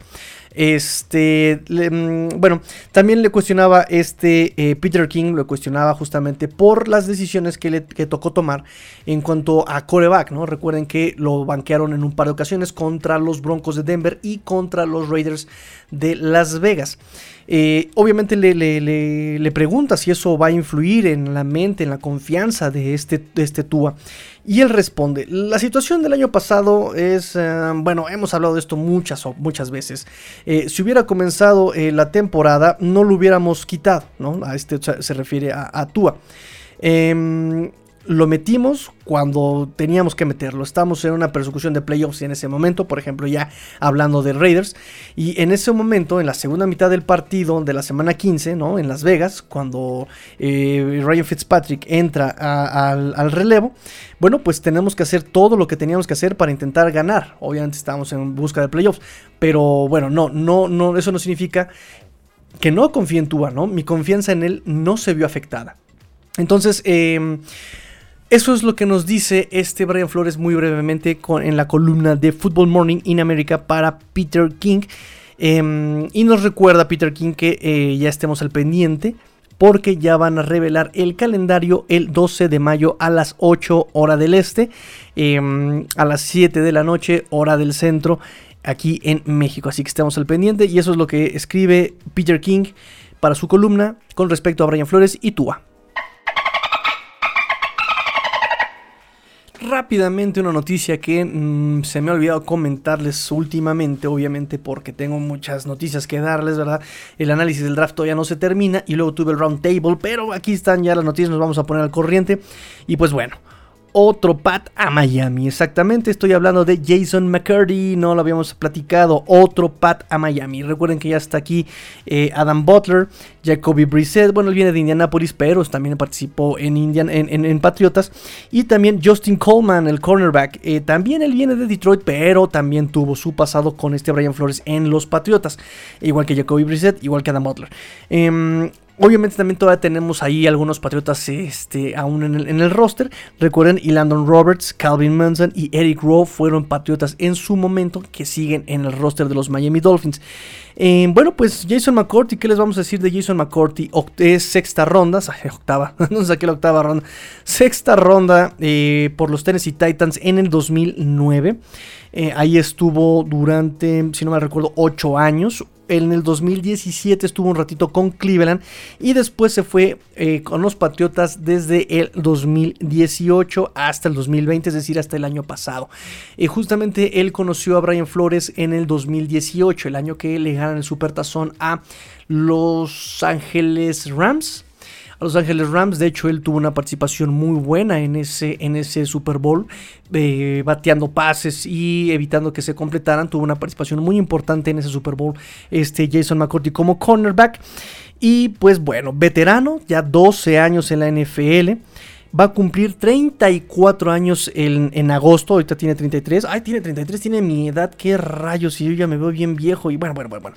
Este, mm, bueno, también le cuestionaba este eh, Peter King, lo cuestionaba justamente por las decisiones que le tocó tomar en cuanto a coreback, ¿no? Recuerden que lo banquearon en un par de ocasiones contra los Broncos de Denver y contra los Raiders de Las Vegas. Eh, obviamente le, le, pregunta si eso va a influir en la mente, en la confianza de este, este Tua. Y él responde, la situación del año pasado es, eh, bueno, hemos hablado de esto muchas, muchas veces. Eh, si hubiera comenzado la temporada, no lo hubiéramos quitado, ¿no? A este se refiere a, a Tua. Em, lo metimos cuando teníamos que meterlo. Estamos en una persecución de playoffs en ese momento, por ejemplo, ya hablando de Raiders. Y en ese momento, en la segunda mitad del partido de la semana 15, ¿no? En Las Vegas, cuando eh, Ryan Fitzpatrick entra al, relevo, bueno, pues tenemos que hacer todo lo que teníamos que hacer para intentar ganar. Obviamente estamos en busca de playoffs, pero bueno, no, no, no, eso no significa que no confíe en Tua, ¿no? Mi confianza en él no se vio afectada. Entonces, eh, eso es lo que nos dice este Brian Flores muy brevemente en la columna de Football Morning in America para Peter King. Em, y nos recuerda Peter King que eh, ya estemos al pendiente porque ya van a revelar el calendario el 12 de mayo a las 8 hora del este, em, a las 7 de la noche hora del centro aquí en México. Así que estemos al pendiente y eso es lo que escribe Peter King para su columna con respecto a Brian Flores y Tua. Rápidamente una noticia que mm, se me ha olvidado comentarles últimamente, obviamente porque tengo muchas noticias que darles, ¿verdad? El análisis del draft todavía no se termina y luego tuve el round table, pero aquí están ya las noticias, nos vamos a poner al corriente. Y pues bueno, otro pat a Miami. Exactamente, estoy hablando de Jason McCurdy, no lo habíamos platicado. Otro pat a Miami. Recuerden que ya está aquí eh, Adam Butler, Jacoby Brissett. Bueno, él viene de Indianapolis, pero también participó en, Indian, en, Patriotas. Y también Justin Coleman, el cornerback. Eh, también él viene de Detroit, pero también tuvo su pasado con este Brian Flores en los Patriotas. Igual que Jacoby Brissett, igual que Adam Butler. Em, Obviamente también todavía tenemos ahí algunos patriotas este, aún en el, roster. Recuerden, y Landon Roberts, Calvin Manson y Eric Rowe fueron patriotas en su momento que siguen en el roster de los Miami Dolphins. Eh, bueno, pues Jason McCourty, ¿qué les vamos a decir de Jason McCourty? es sexta ronda, octava, no sé qué la octava ronda. Sexta ronda eh, por los Tennessee Titans en el 2009. Eh, ahí estuvo durante, si no me recuerdo, 8 años en el 2017 estuvo un ratito con Cleveland y después se fue eh, con los Patriotas desde el 2018 hasta el 2020, es decir, hasta el año pasado. Y justamente él conoció a Brian Flores en el 2018, el año que le ganan el Supertazón a Los Ángeles Rams a Los Ángeles Rams. De hecho, él tuvo una participación muy buena en ese, en ese Super Bowl, eh, bateando pases y evitando que se completaran. Tuvo una participación muy importante en ese Super Bowl, este Jason McCourty como cornerback. Y pues bueno, veterano, ya 12 años en la NFL va a cumplir 34 años en, agosto. Ahorita tiene 33. Ay, tiene 33, tiene mi edad. Qué rayos, y yo ya me veo bien viejo. Y bueno, bueno, bueno, bueno.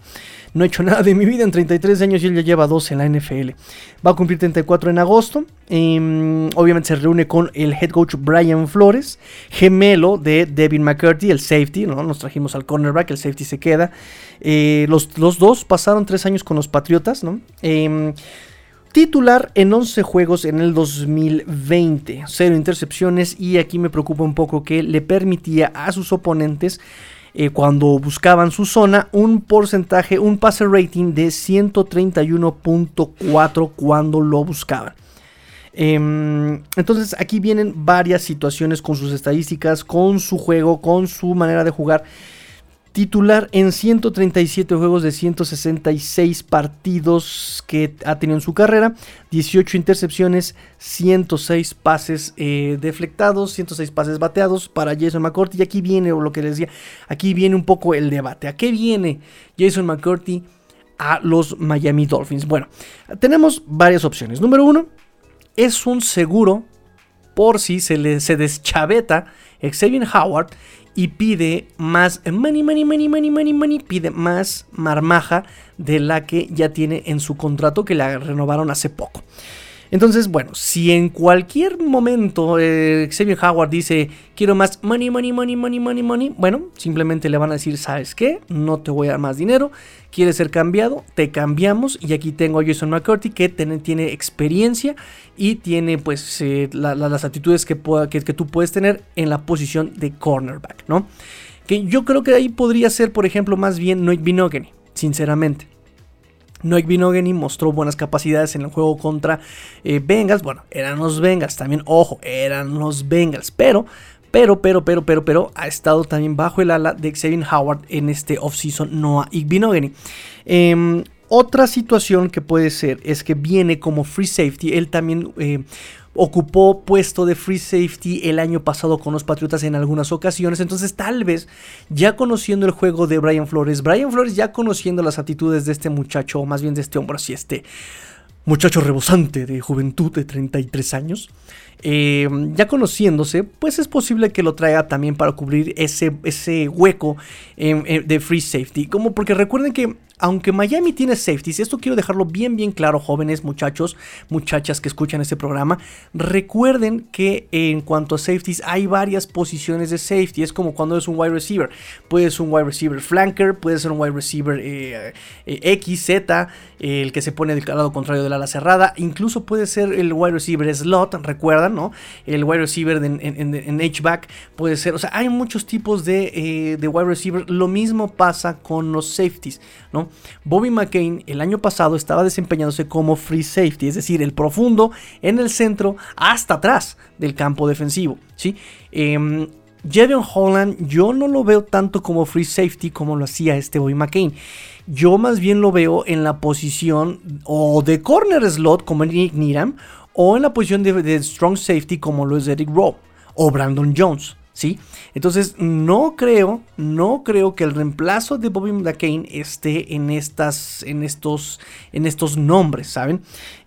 No he hecho nada de mi vida en 33 años y él ya lleva 12 en la NFL. Va a cumplir 34 en agosto. Em, obviamente se reúne con el head coach Brian Flores, gemelo de Devin McCurdy, el safety. ¿no? Nos trajimos al cornerback, el safety se queda. Eh, los, los, dos pasaron 3 años con los Patriotas. ¿no? Eh, Titular en 11 juegos en el 2020, cero intercepciones y aquí me preocupa un poco que le permitía a sus oponentes eh, cuando buscaban su zona un porcentaje, un pase rating de 131.4 cuando lo buscaban. Em, entonces aquí vienen varias situaciones con sus estadísticas, con su juego, con su manera de jugar Titular en 137 juegos de 166 partidos que ha tenido en su carrera, 18 intercepciones, 106 pases eh, deflectados, 106 pases bateados para Jason McCourty. Y aquí viene lo que les decía, aquí viene un poco el debate. ¿A qué viene Jason McCourty a los Miami Dolphins? Bueno, tenemos varias opciones. Número uno, es un seguro por si se le se deschaveta Xavier Howard y pide más pide más marmaja de la que ya tiene en su contrato que la renovaron hace poco. Entonces, bueno, si en cualquier momento eh, Xavier Howard dice quiero más money, money, money, money, money, money, bueno, simplemente le van a decir, ¿sabes qué? No te voy a dar más dinero, quieres ser cambiado, te cambiamos y aquí tengo a Jason McCurdy que tiene, experiencia y tiene pues eh, las actitudes que, que, que tú puedes tener en la posición de cornerback, ¿no? Que yo creo que ahí podría ser, por ejemplo, más bien Noik Binogany, sinceramente. Noik Binogany mostró buenas capacidades en el juego contra eh, Bengals. Bueno, eran los Bengals también. Ojo, eran los Bengals. Pero, pero, pero, pero, pero, pero, ha estado también bajo el ala de Xavier Howard en este offseason Noah Igbinogany. Em, otra situación que puede ser es que viene como free safety. Él también eh, ocupó puesto de free safety el año pasado con los Patriotas en algunas ocasiones. Entonces, tal vez ya conociendo el juego de Brian Flores, Brian Flores ya conociendo las actitudes de este muchacho, o más bien de este hombre, así este muchacho rebosante de juventud de 33 años, eh, ya conociéndose, pues es posible que lo traiga también para cubrir ese, ese hueco de free safety. Como porque recuerden que aunque Miami tiene safeties, esto quiero dejarlo bien bien claro, jóvenes, muchachos, muchachas que escuchan este programa, recuerden que en cuanto a safeties hay varias posiciones de safety, es como cuando es un wide receiver, puede ser un wide receiver flanker, puede ser un wide receiver eh, eh, X, Z, el que se pone del lado contrario del ala cerrada, incluso puede ser el wide receiver slot, recuerdan, ¿no? El wide receiver en, H-back puede ser, o sea, hay muchos tipos de, eh, de wide receiver, lo mismo pasa con los safeties. Bobby McCain el año pasado estaba desempeñándose como free safety, es decir, el profundo en el centro hasta atrás del campo defensivo. ¿sí? Eh, Holland yo no lo veo tanto como free safety como lo hacía este Bobby McCain. Yo más bien lo veo en la posición o de corner slot como Nick Needham o en la posición de, strong safety como lo es Eric Rowe o Brandon Jones. ¿sí? Entonces, no creo, no creo que el reemplazo de Bobby McCain esté en, estas, en, estos, en estos nombres, ¿saben?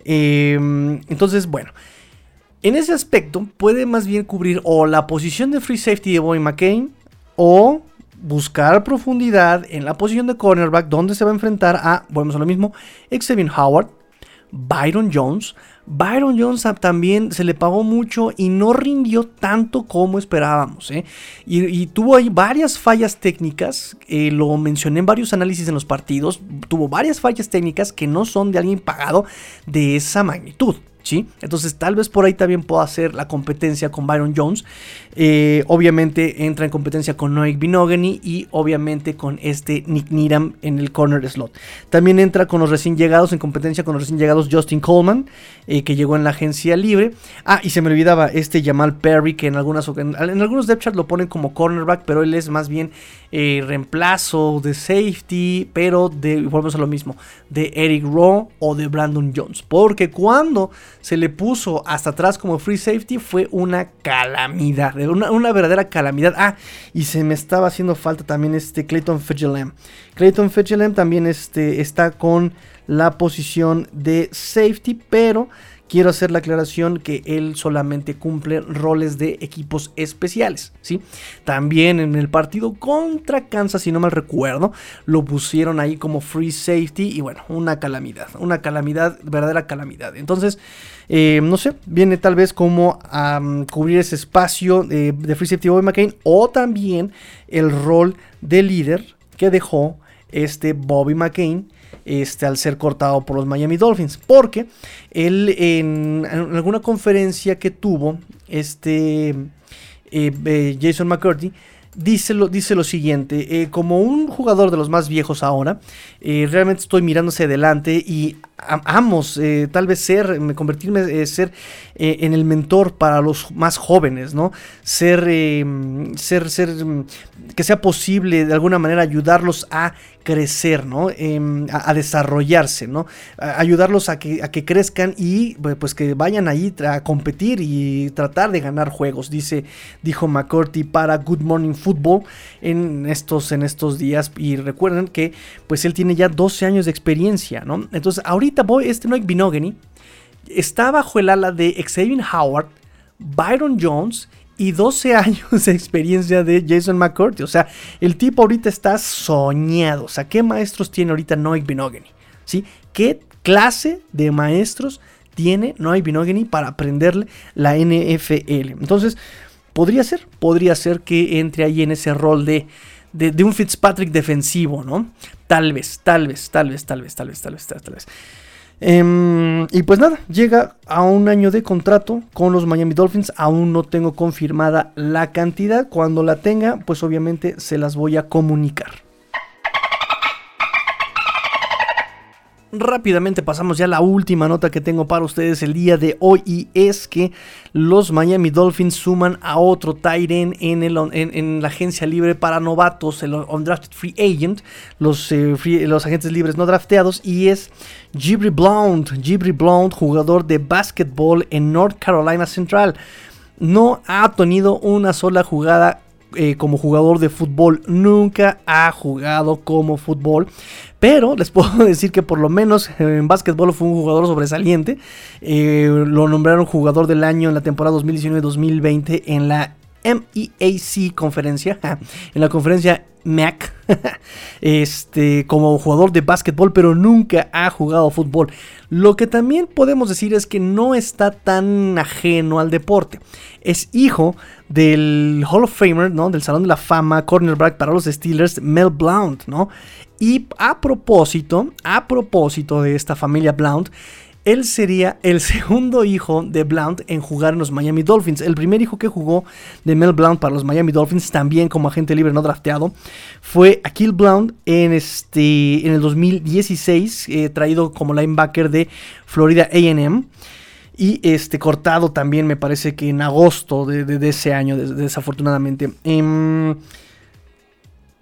Em, entonces, bueno. En ese aspecto puede más bien cubrir o la posición de free safety de Bobby McCain o buscar profundidad en la posición de cornerback donde se va a enfrentar a, volvemos a lo mismo, Xavier Howard, Byron Jones, Byron Jones también se le pagó mucho y no rindió tanto como esperábamos. ¿eh? Y, tuvo ahí varias fallas técnicas, eh, lo mencioné en varios análisis en los partidos, tuvo varias fallas técnicas que no son de alguien pagado de esa magnitud. Entonces tal vez por ahí también pueda hacer la competencia con Byron Jones. Eh, obviamente entra en competencia con Noik Binogany y obviamente con este Nick Needham en el corner slot. También entra con los recién llegados, en competencia con los recién llegados Justin Coleman, eh, que llegó en la agencia libre. Ah, y se me olvidaba este Jamal Perry, que en, algunas, en, en algunos depth charts lo ponen como cornerback, pero él es más bien eh, reemplazo de safety, pero de, volvemos a lo mismo, de Eric Rowe o de Brandon Jones. Porque cuando se le puso hasta atrás como free safety fue una calamidad, una, una verdadera calamidad. Ah, y se me estaba haciendo falta también este Clayton Fitzgerald. Clayton Fitzgerald también este, está con la posición de safety, pero quiero hacer la aclaración que él solamente cumple roles de equipos especiales, ¿sí? También en el partido contra Kansas, si no mal recuerdo, lo pusieron ahí como free safety y bueno, una calamidad, una calamidad, verdadera calamidad. Entonces, eh, no sé, viene tal vez como a cubrir ese espacio de free safety Bobby McCain o también el rol de líder que dejó este Bobby McCain este, al ser cortado por los Miami Dolphins. Porque él en, alguna conferencia que tuvo, este, eh, eh, Jason McCurdy, dice lo, dice lo siguiente, eh, como un jugador de los más viejos ahora, realmente estoy mirándose adelante y amos tal vez ser, convertirme, ser en el mentor para los más jóvenes, ¿no? Ser, ser, ser, que sea posible de alguna manera ayudarlos a crecer, ¿no? Em, a, desarrollarse, ¿no? ayudarlos a que, a que crezcan y pues que vayan ahí a competir y tratar de ganar juegos, dice, dijo McCurdy para Good Morning Football en estos, en estos días. Y recuerden que pues él tiene ya 12 años de experiencia, ¿no? Entonces ahorita voy, este Noik Binogany está bajo el ala de Xavier Howard, Byron Jones y 12 años de experiencia de Jason McCurdy. O sea, el tipo ahorita está soñado. O sea, ¿qué maestros tiene ahorita Noik Binogany? ¿Sí? ¿Qué clase de maestros tiene Noik Binogany para aprenderle la NFL? Entonces, podría ser, podría ser que entre ahí en ese rol de, de, de un Fitzpatrick defensivo, ¿no? Tal vez, tal vez, tal vez, tal vez, tal vez, tal vez, tal vez. Tal vez. Em, y pues nada, llega a un año de contrato con los Miami Dolphins. Aún no tengo confirmada la cantidad. Cuando la tenga, pues obviamente se las voy a comunicar. Rápidamente pasamos ya a la última nota que tengo para ustedes el día de hoy y es que los Miami Dolphins suman a otro Tyren en, en, la agencia libre para novatos, el Undrafted Free Agent, los, eh, los agentes libres no drafteados y es Jibri Blount, Jibri Blount, jugador de básquetbol en North Carolina Central. No ha tenido una sola jugada eh, como jugador de fútbol, nunca ha jugado como fútbol. Pero les puedo decir que por lo menos en básquetbol fue un jugador sobresaliente. Eh, lo nombraron jugador del año en la temporada 2019-2020 en la MEAC conferencia, en la conferencia Mac, este, como jugador de básquetbol, pero nunca ha jugado fútbol. Lo que también podemos decir es que no está tan ajeno al deporte. Es hijo del Hall of Famer, ¿no? Del Salón de la Fama, cornerback para los Steelers, Mel Blount, ¿no? Y a propósito, a propósito de esta familia Blount, él sería el segundo hijo de Blount en jugar en los Miami Dolphins. El primer hijo que jugó de Mel Blount para los Miami Dolphins, también como agente libre no drafteado, fue Akil Blount en, este, en el 2016, eh, traído como linebacker de Florida AM. Y este cortado también me parece que en agosto de, ese año, desafortunadamente. Em,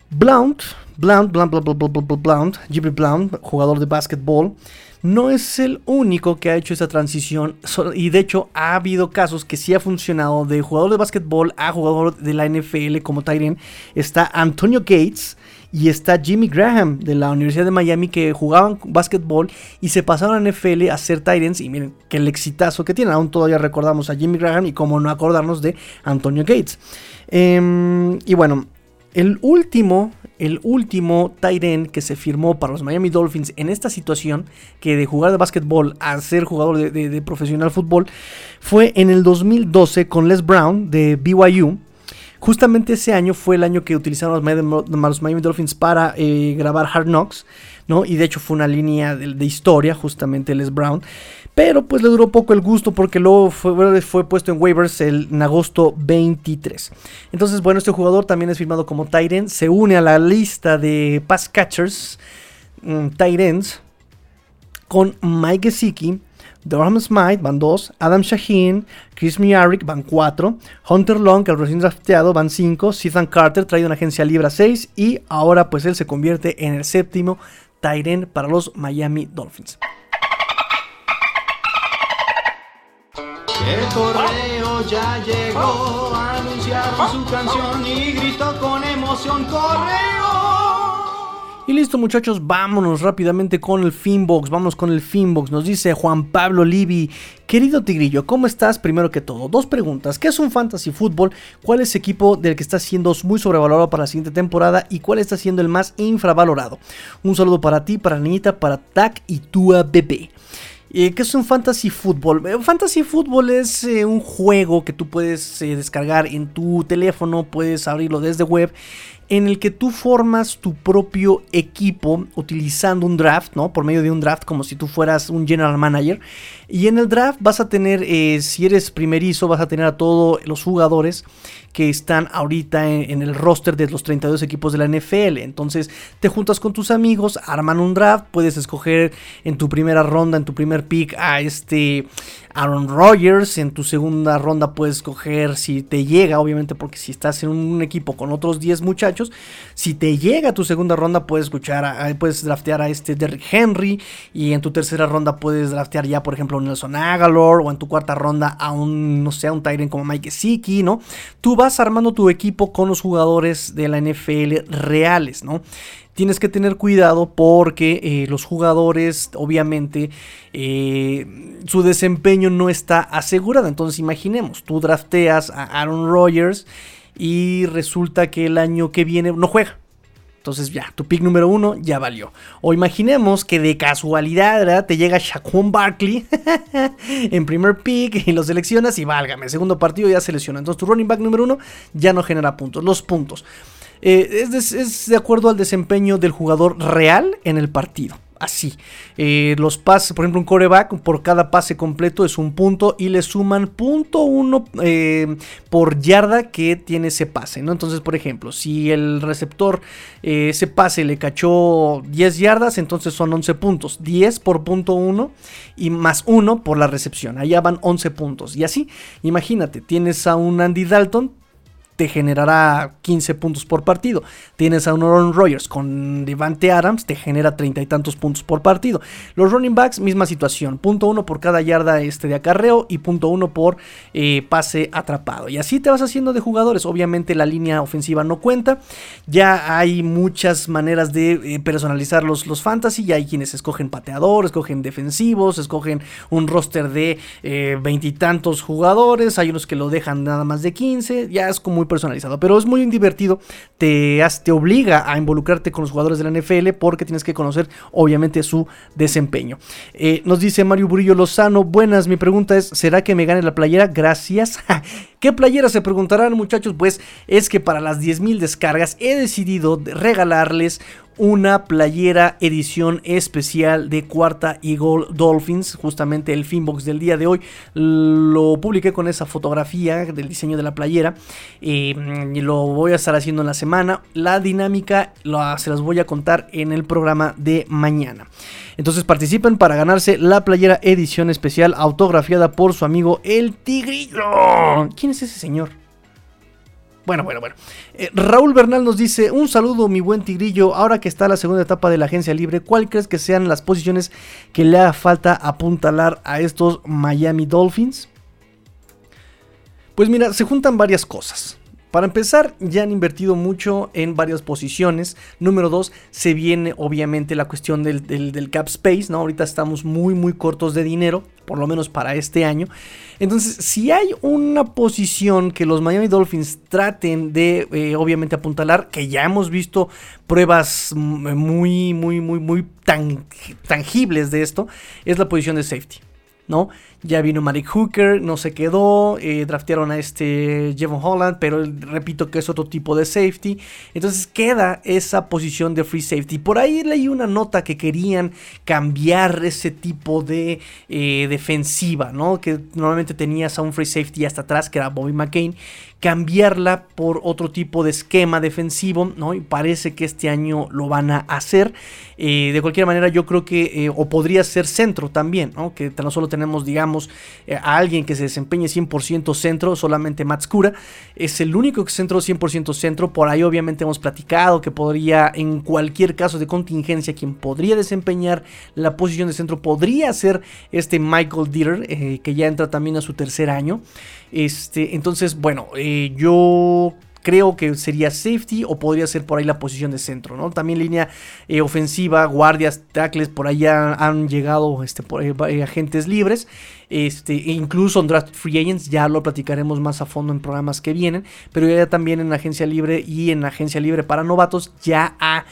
Blount, Blount, Blount, Blount, Blount, Blount, Blount, Blount, jugador de básquetbol no es el único que ha hecho esa transición y de hecho ha habido casos que sí ha funcionado de jugador de básquetbol a jugador de la NFL como Tyrion. Está Antonio Gates y está Jimmy Graham de la Universidad de Miami que jugaban básquetbol y se pasaron a NFL a ser Tyrants y miren que el exitazo que tienen. Aún todavía recordamos a Jimmy Graham y cómo no acordarnos de Antonio Gates. Em, y bueno, el último el último tight que se firmó para los Miami Dolphins en esta situación, que de jugar de básquetbol a ser jugador de, profesional fútbol, fue en el 2012 con Les Brown de BYU. Justamente ese año fue el año que utilizaron los Miami, Dolphins para eh, grabar Hard Knocks, ¿no? Y de hecho fue una línea de historia, justamente Les Brown. Pero pues le duró poco el gusto porque luego fue, fue puesto en waivers el, en agosto 23. Entonces, bueno, este jugador también es firmado como Tyrant. Se une a la lista de pass catchers, um, con Mike Gesicki. Durham Smite van 2, Adam Shaheen, Chris Miaric van 4, Hunter Long, el recién drafteado, van 5, Ethan Carter, traído una agencia libre 6 y ahora pues él se convierte en el séptimo Tyrant para los Miami Dolphins. El correo ya llegó, anunciaron su canción y gritó con emoción correo. Y listo muchachos, vámonos rápidamente con el Finbox, vamos con el Finbox, nos dice Juan Pablo Livi, querido Tigrillo, ¿cómo estás? Primero que todo, dos preguntas, ¿qué es un Fantasy Football? ¿Cuál es el equipo del que está siendo muy sobrevalorado para la siguiente temporada? ¿Y cuál está siendo el más infravalorado? Un saludo para ti, para Niñita, para Tac y Tua Bebé. Eh, ¿Qué es un fantasy football? Eh, fantasy football es eh, un juego que tú puedes descargar en tu teléfono, puedes abrirlo desde web en el que tú formas tu propio equipo utilizando un draft, ¿no? Por medio de un draft, como si tú fueras un general manager. Y en el draft vas a tener, eh, si eres primerizo, vas a tener a todos los jugadores que están ahorita en, el roster de los 32 equipos de la NFL. Entonces te juntas con tus amigos, arman un draft, puedes escoger en tu primera ronda, en tu primer pick a este Aaron Rodgers, en tu segunda ronda puedes escoger si te llega, obviamente porque si estás en un equipo con otros 10 muchachos, si te llega tu segunda ronda puedes escuchar, a, puedes draftear a este Derrick Henry y en tu tercera ronda puedes draftear ya por ejemplo a Nelson Aguilar o en tu cuarta ronda a un, no sé, a un Tyrant como Mike Siki, ¿no? Tú vas armando tu equipo con los jugadores de la NFL reales, ¿no? Tienes que tener cuidado porque eh, los jugadores, obviamente, eh, su desempeño no está asegurado. Entonces, imaginemos, tú drafteas a Aaron Rodgers y resulta que el año que viene no juega. Entonces ya, tu pick número uno ya valió. O imaginemos que de casualidad te llega Shaquon Barkley en primer pick y lo seleccionas y válgame, segundo partido ya selecciona. Entonces tu running back número uno ya no genera puntos. Los puntos. Eh, es, de, acuerdo al desempeño del jugador real en el partido. Así. Eh, los pases, por ejemplo, un coreback por cada pase completo es un punto y le suman punto uno eh, por yarda que tiene ese pase, ¿no? Entonces, por ejemplo, si el receptor eh, ese pase le cachó 10 yardas, entonces son 11 puntos. 10 por punto 1 y más 1 por la recepción. Allá van 11 puntos. Y así, imagínate, tienes a un Andy Dalton, te generará 15 puntos por partido. Tienes a un Aaron Rodgers con Devante Adams, te genera treinta y tantos puntos por partido. Los running backs, misma situación. Punto uno por cada yarda este de acarreo y punto uno por eh, pase atrapado. Y así te vas haciendo de jugadores. Obviamente la línea ofensiva no cuenta. Ya hay muchas maneras de eh, personalizar los, fantasy. Ya hay quienes escogen pateador, escogen defensivos, escogen un roster de eh, veintitantos jugadores. Hay unos que lo dejan nada más de 15. Ya es como muy personalizado. Pero es muy divertido, te, te obliga a involucrarte con los jugadores de la NFL porque tienes que conocer obviamente su desempeño. Eh, nos dice Mario Burillo Lozano, buenas, mi pregunta es, ¿será que me gane la playera? Gracias. ¿Qué playera se preguntarán muchachos? Pues es que para las 10.000 descargas he decidido regalarles una playera edición especial de Cuarta Eagle Dolphins. Justamente el Finbox del día de hoy lo publiqué con esa fotografía del diseño de la playera. y lo voy a estar haciendo en la semana. La dinámica se las voy a contar en el programa de mañana. Entonces participen para ganarse la playera edición especial autografiada por su amigo El Tigrillo. ¿Quién es ese señor? Bueno, bueno, bueno. Eh, Raúl Bernal nos dice, un saludo mi buen tigrillo, ahora que está la segunda etapa de la agencia libre, ¿cuál crees que sean las posiciones que le haga falta apuntalar a estos Miami Dolphins? Pues mira, se juntan varias cosas. Para empezar, ya han invertido mucho en varias posiciones. Número dos, se viene obviamente la cuestión del, cap space, ¿no? Ahorita estamos muy, muy cortos de dinero, por lo menos para este año. Entonces, si hay una posición que los Miami Dolphins traten de, eh, obviamente, apuntalar, que ya hemos visto pruebas muy, muy, muy, muy tangibles de esto, es la posición de safety. ¿No? Ya vino Malik Hooker, no se quedó, eh, draftearon a este Jevon Holland, pero repito que es otro tipo de safety. Entonces queda esa posición de free safety. Por ahí leí una nota que querían cambiar ese tipo de eh, defensiva, ¿no? Que normalmente tenías a un free safety hasta atrás, que era Bobby McCain, cambiarla por otro tipo de esquema defensivo, ¿no? Y parece que este año lo van a hacer. Eh, de cualquier manera, yo creo que, o podría ser centro también, ¿no? Que tan solo tenemos, digamos, eh, a alguien que se desempeñe 100% centro, solamente Matskura. Es el único centro 100% centro. Por ahí obviamente hemos platicado que podría, en cualquier caso de contingencia, quien podría desempeñar la posición de centro podría ser este Michael Dieter, eh, que ya entra también a su tercer año. Este, entonces, bueno, eh, yo creo que sería safety o podría ser por ahí la posición de centro, ¿no? También línea eh, ofensiva, guardias, tackles, por ahí han llegado este, eh, agentes libres. Este, e incluso en Draft Free Agents, ya lo platicaremos más a fondo en programas que vienen, pero ya también en agencia libre y en agencia libre para novatos ya ha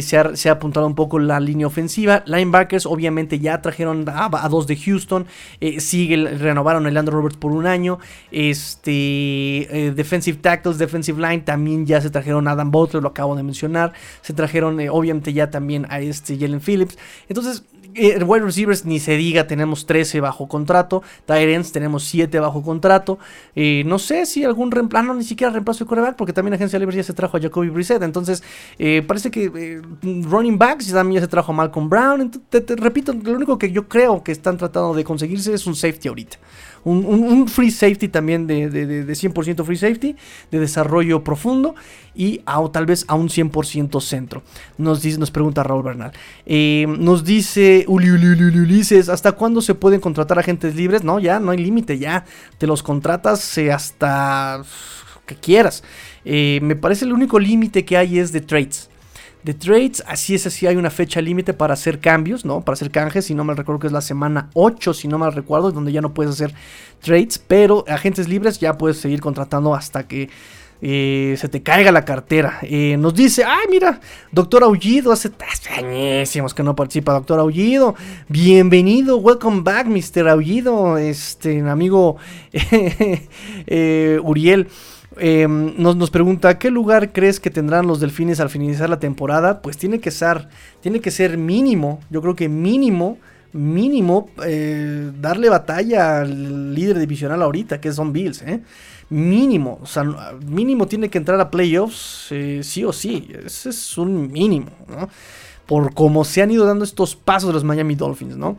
se, ha, apuntado un poco la línea ofensiva. Linebackers, obviamente, ya trajeron a, dos de Houston. Eh, sigue, renovaron a Landry Roberts por un año. Este, eh, defensive tackles, defensive line, también ya se trajeron a Adam Butler, lo acabo de mencionar. Se trajeron, eh, obviamente, ya también a este Jalen Phillips. Entonces, eh, wide receivers ni se diga, tenemos 13 bajo contrato. Tyrants tenemos 7 bajo contrato. Eh, no sé si algún reemplazo, no, ni siquiera reemplazo de coreback, porque también Agencia Libre ya se trajo a Jacoby Brissett. Entonces, eh, parece que running backs también ya se trajo a Malcolm Brown. te, repito, lo único que yo creo que están tratando de conseguirse es un safety ahorita un, free safety también de, de, 100% free safety, de desarrollo profundo y tal vez a un 100% centro. Nos, dice, nos pregunta Raúl Bernal. Eh, nos dice Ulises, ¿hasta cuándo se pueden contratar agentes libres? No, ya no hay límite, ya te los contratas eh, hasta que quieras. Eh, me parece el único límite que hay es de trades de trades. Así es, así hay una fecha límite para hacer cambios, ¿no? Para hacer canjes. Si no me recuerdo que es la semana 8, si no mal recuerdo, donde ya no puedes hacer trades. Pero agentes libres ya puedes seguir contratando hasta que eh, se te caiga la cartera. Eh, nos dice, ay, mira, doctor Aullido, hace añísimos que no participa, doctor Aullido. Bienvenido, welcome back, Mr. Aullido, este amigo eh, Uriel. Nos, nos, pregunta, ¿qué lugar crees que tendrán los delfines al finalizar la temporada? Pues tiene que ser, tiene que ser mínimo, yo creo que mínimo, mínimo, darle batalla al líder divisional ahorita, que son Bills, ¿eh? mínimo, mínimo tiene que entrar a playoffs, eh, sí o sí, ese es un mínimo. Por cómo se han ido dando estos pasos de los Miami Dolphins, ¿no?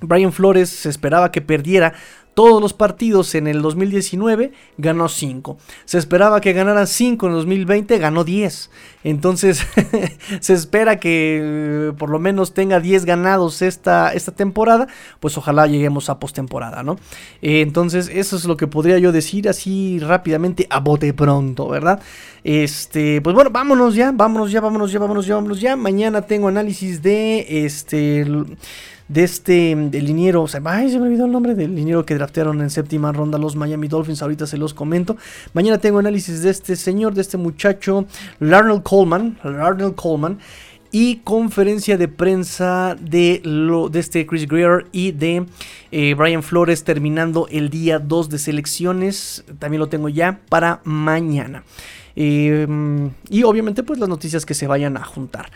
Brian Flores se esperaba que perdiera todos los partidos en el 2019, ganó 5. Se esperaba que ganara 5 en el 2020, ganó 10. Entonces se espera que eh, por lo menos tenga 10 ganados esta, esta temporada, pues ojalá lleguemos a postemporada, ¿no? Eh, entonces eso es lo que podría yo decir así rápidamente a bote pronto, ¿verdad? Este, pues bueno, vámonos ya, vámonos ya, vámonos ya, vámonos ya, vámonos ya. Mañana tengo análisis de este de este del liniero, ay, se me olvidó el nombre del liniero que draftearon en séptima ronda los Miami Dolphins, ahorita se los comento. Mañana tengo análisis de este señor, de este muchacho, Larnell Coleman, Larnell Coleman y conferencia de prensa de, lo, de este Chris Greer y de eh, Brian Flores terminando el día 2 de selecciones. También lo tengo ya para mañana. Em, y obviamente pues las noticias que se vayan a juntar.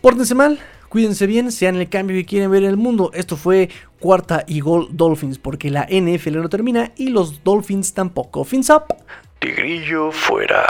Pórtense mal, Cuídense bien, sean el cambio que quieren ver en el mundo. Esto fue cuarta y gol Dolphins, porque la NFL no termina y los Dolphins tampoco. Fins up. Tigrillo fuera.